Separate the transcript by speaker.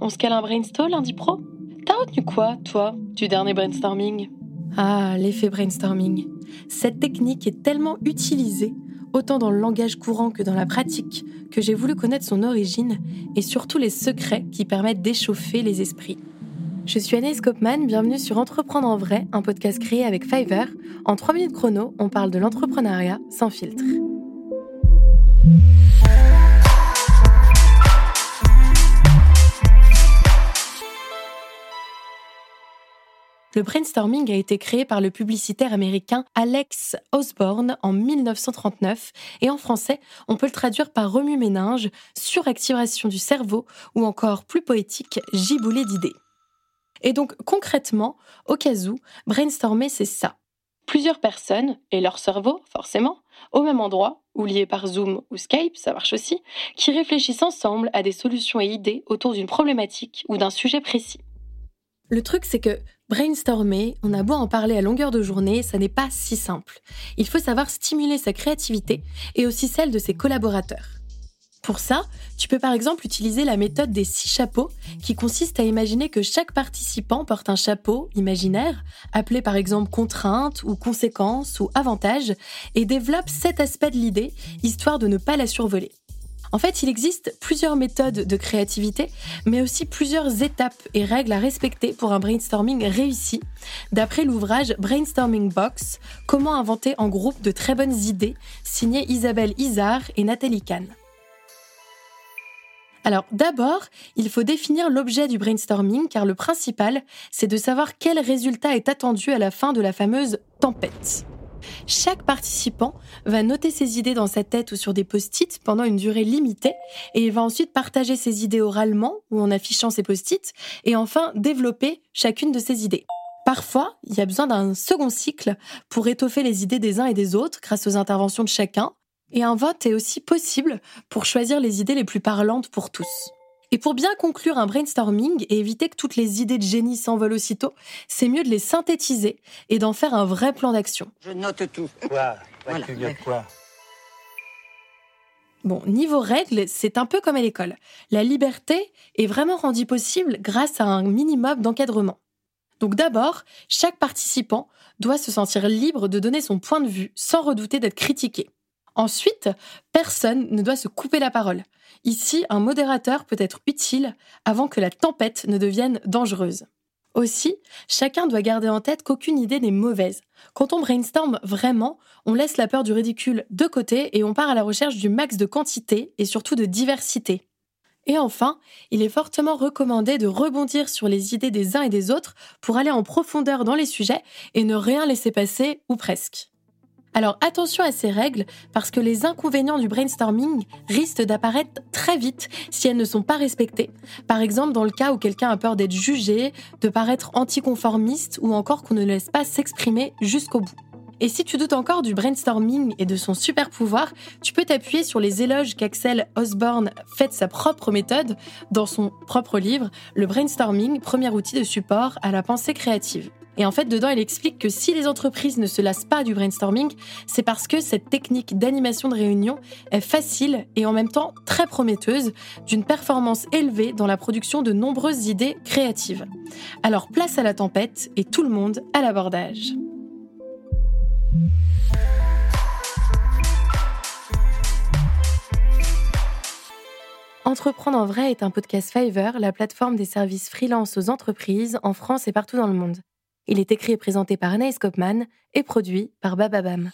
Speaker 1: On se cale un brainstorm lundi pro T'as retenu quoi, toi, du dernier brainstorming?
Speaker 2: Ah, l'effet brainstorming. Cette technique est tellement utilisée, autant dans le langage courant que dans la pratique, que j'ai voulu connaître son origine et surtout les secrets qui permettent d'échauffer les esprits. Je suis Anaïs Kopman, bienvenue sur Entreprendre en vrai, un podcast créé avec Fiverr. En 3 minutes chrono, on parle de l'entrepreneuriat sans filtre. Le brainstorming a été créé par le publicitaire américain Alex Osborne en 1939 et en français, on peut le traduire par remue-ménage, suractivation du cerveau ou encore plus poétique, giboulé d'idées. Et donc concrètement, au cas où, brainstormer c'est ça.
Speaker 1: Plusieurs personnes et leur cerveau, forcément, au même endroit, ou liés par Zoom ou Skype, ça marche aussi, qui réfléchissent ensemble à des solutions et idées autour d'une problématique ou d'un sujet précis.
Speaker 2: Le truc, c'est que brainstormer, on a beau en parler à longueur de journée, ça n'est pas si simple. Il faut savoir stimuler sa créativité et aussi celle de ses collaborateurs. Pour ça, tu peux par exemple utiliser la méthode des six chapeaux, qui consiste à imaginer que chaque participant porte un chapeau imaginaire, appelé par exemple contrainte ou conséquence ou avantage, et développe sept aspects de l'idée, histoire de ne pas la survoler. En fait, il existe plusieurs méthodes de créativité, mais aussi plusieurs étapes et règles à respecter pour un brainstorming réussi, d'après l'ouvrage Brainstorming Box, Comment inventer en groupe de très bonnes idées, signé Isabelle Isard et Nathalie Kahn. Alors d'abord, il faut définir l'objet du brainstorming car le principal, c'est de savoir quel résultat est attendu à la fin de la fameuse tempête. Chaque participant va noter ses idées dans sa tête ou sur des post-it pendant une durée limitée et il va ensuite partager ses idées oralement ou en affichant ses post-it et enfin développer chacune de ses idées. Parfois, il y a besoin d'un second cycle pour étoffer les idées des uns et des autres grâce aux interventions de chacun. Et un vote est aussi possible pour choisir les idées les plus parlantes pour tous. Et pour bien conclure un brainstorming et éviter que toutes les idées de génie s'envolent aussitôt, c'est mieux de les synthétiser et d'en faire un vrai plan d'action.
Speaker 3: Je note tout.
Speaker 4: Quoi? Voilà. Tu quoi?
Speaker 2: Bon, niveau règles, c'est un peu comme à l'école. La liberté est vraiment rendue possible grâce à un minimum d'encadrement. Donc d'abord, chaque participant doit se sentir libre de donner son point de vue sans redouter d'être critiqué. Ensuite, personne ne doit se couper la parole. Ici, un modérateur peut être utile avant que la tempête ne devienne dangereuse. Aussi, chacun doit garder en tête qu'aucune idée n'est mauvaise. Quand on brainstorm vraiment, on laisse la peur du ridicule de côté et on part à la recherche du max de quantité et surtout de diversité. Et enfin, il est fortement recommandé de rebondir sur les idées des uns et des autres pour aller en profondeur dans les sujets et ne rien laisser passer ou presque. Alors attention à ces règles parce que les inconvénients du brainstorming risquent d'apparaître très vite si elles ne sont pas respectées. Par exemple dans le cas où quelqu'un a peur d'être jugé, de paraître anticonformiste ou encore qu'on ne laisse pas s'exprimer jusqu'au bout. Et si tu doutes encore du brainstorming et de son super pouvoir, tu peux t'appuyer sur les éloges qu'Axel Osborne fait de sa propre méthode dans son propre livre, Le brainstorming, premier outil de support à la pensée créative. Et en fait, dedans, il explique que si les entreprises ne se lassent pas du brainstorming, c'est parce que cette technique d'animation de réunion est facile et en même temps très prometteuse, d'une performance élevée dans la production de nombreuses idées créatives. Alors place à la tempête et tout le monde à l'abordage. Entreprendre en vrai est un podcast Fiverr, la plateforme des services freelance aux entreprises en France et partout dans le monde. Il est écrit et présenté par Anaïs Kopman et produit par Bababam.